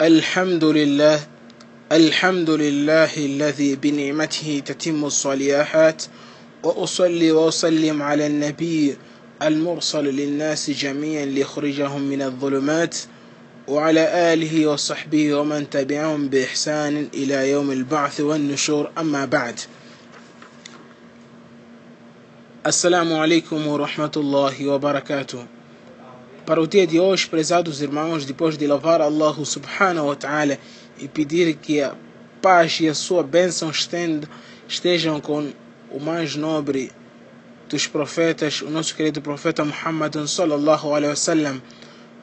الحمد لله الحمد لله الذي بنعمته تتم الصالحات وأصلي وأسلم على النبي المرسل للناس جميعا ليخرجهم من الظلمات وعلى آله وصحبه ومن تبعهم بإحسان إلى يوم البعث والنشور. أما بعد السلام عليكم ورحمة الله وبركاته. Para o dia de hoje, prezados irmãos, depois de louvar Allah subhanahu wa ta'ala e pedir que a paz e a sua bênção estejam com o mais nobre dos profetas, o nosso querido profeta Muhammad sallallahu alaihi wasallam,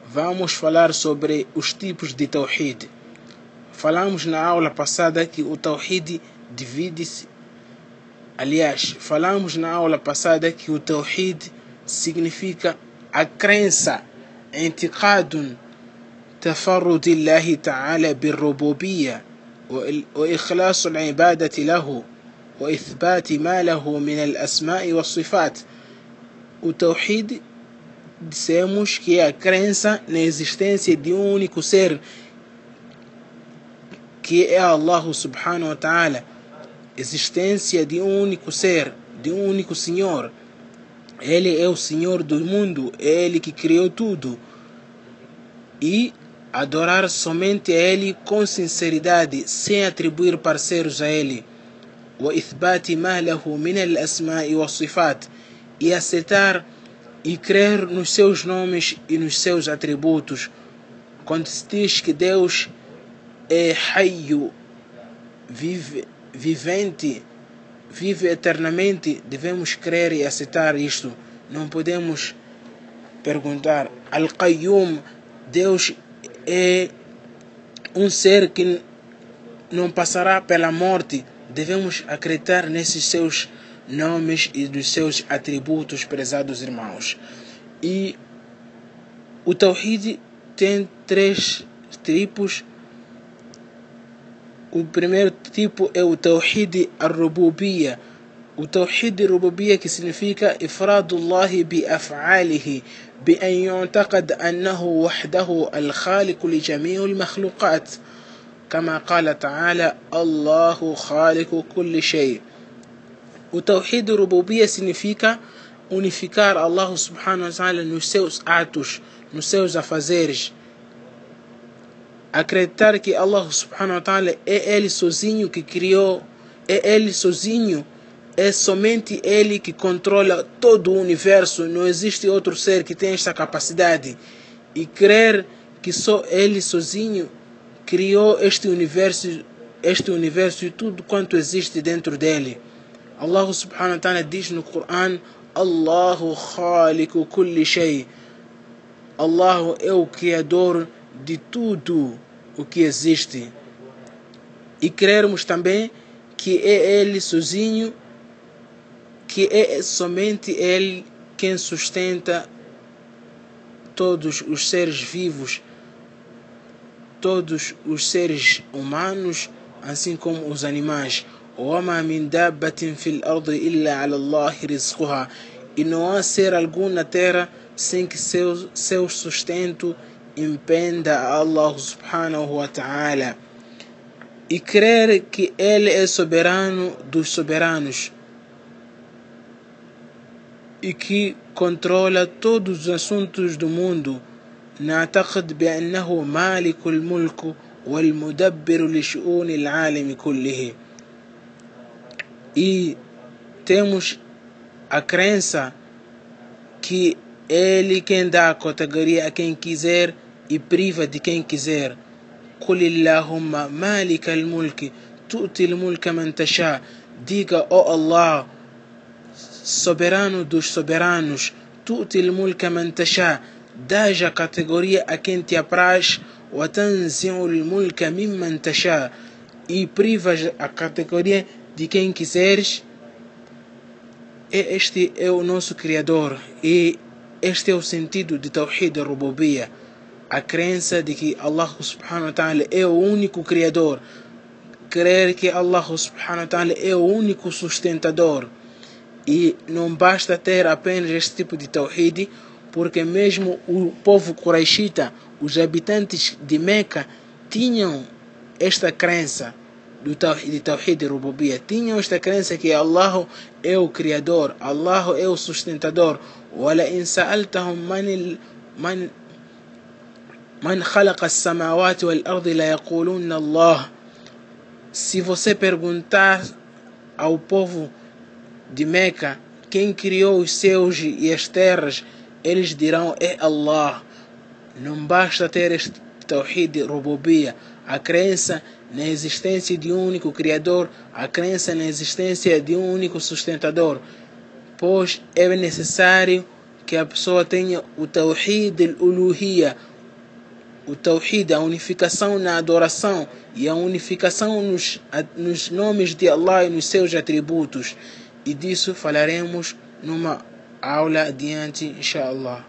vamos falar sobre os tipos de Tawhid. Falamos na aula passada que o Tawhid divide-se. Aliás, falamos na aula passada que o Tawhid significa a crença انتقاد تفرد الله تعالى بالربوبية وإخلاص العبادة له وإثبات ما له من الأسماء والصفات. وتوحيد سيموش كيا كرنسا نيزيشتنسي ديوني كسير كي الله سبحانه وتعالى إزيشتنسي ديوني كسير ديوني كسينيور Ele é o Senhor do mundo, é Ele que criou tudo. E adorar somente a Ele com sinceridade, sem atribuir parceiros a Ele. وإثبات ما له من الأسماء والصفات e aceitar e crer nos seus nomes e nos seus atributos. Quando se diz que Deus é Hayyu, vive, vivente, vive eternamente, devemos crer e aceitar isto. Não podemos perguntar. Al-Qayyum, Deus é um ser que não passará pela morte. Devemos acreditar nesses seus nomes e dos seus atributos, prezados irmãos. E o Tawhid tem três tipos o primeiro tipo é o Tawhid al-Rububiyya. O Tawhid al-Rububiyya que significa Ifradullah bi-af'alihi بأن يعتقد أنه وحده الخالق لجميع المخلوقات كما قال تعالى الله خالق كل شيء Tawhid Rububiyya significa unificar Allah subhanahu wa ta'ala nos seus atos, nos seus afazeres, acreditar que Allah subhanahu wa ta'ala é Ele sozinho que criou, é Ele sozinho, é somente Ele que controla todo o universo, não existe outro ser que tenha esta capacidade. E crer que só Ele sozinho criou este universo, este universo e tudo quanto existe dentro dele. Allah subhanahu wa ta'ala diz no Coran, Allahu khaliqu kulli shay. Allah é o criador de tudo o que existe. E crermos também que é Ele sozinho, que é somente Ele quem sustenta todos os seres vivos, todos os seres humanos, assim como os animais. وما من دابة في الأرض إلا على الله رزقها e não há ser algum na terra sem que seu, seu sustento impenda a Allah subhanahu wa ta'ala e crer que Ele é soberano dos soberanos e que controla todos os assuntos do mundo نعتقد بأنه مالك الملك والمدبر لشؤون العالم كله e temos a crença que ele quem dá a categoria a quem quiser e priva de quem quiser. قل اللهم مالك الملك تؤتي الملك من تشاء diga ó oh Allah soberano dos soberanos تؤتي الملك من تشاء dás a categoria a quem te apraz وتنزع الملك ممن تشاء e privas a categoria de quem quiseres este é o nosso Criador e este é o sentido de Tawhid al-Rububiyya a crença de que Allah subhanahu wa ta'ala é o único Criador crer que Allah subhanahu wa ta'ala é o único sustentador e não basta ter apenas este tipo de Tawhid porque mesmo o povo Quraishita, os habitantes de Meca tinham esta crença do de Tawhid Rububiyya, tinham esta crença que Allah é o Criador, Allah é o sustentador. وَلَئِنْ سَأَلْتَهُمْ مَنِ Man samawati wal ardi la Allah. Se você perguntar ao povo de Meca quem criou os céus e as terras, eles dirão é Allah. Não basta ter este tawhid rububia, a crença na existência de um único criador, a crença na existência de um único sustentador, pois é necessário que a pessoa tenha o tawhid al-uluhiyya, o Tawhid, a unificação na adoração e a unificação nos, nos nomes de Allah e nos seus atributos. E disso falaremos numa aula adiante, inshallah.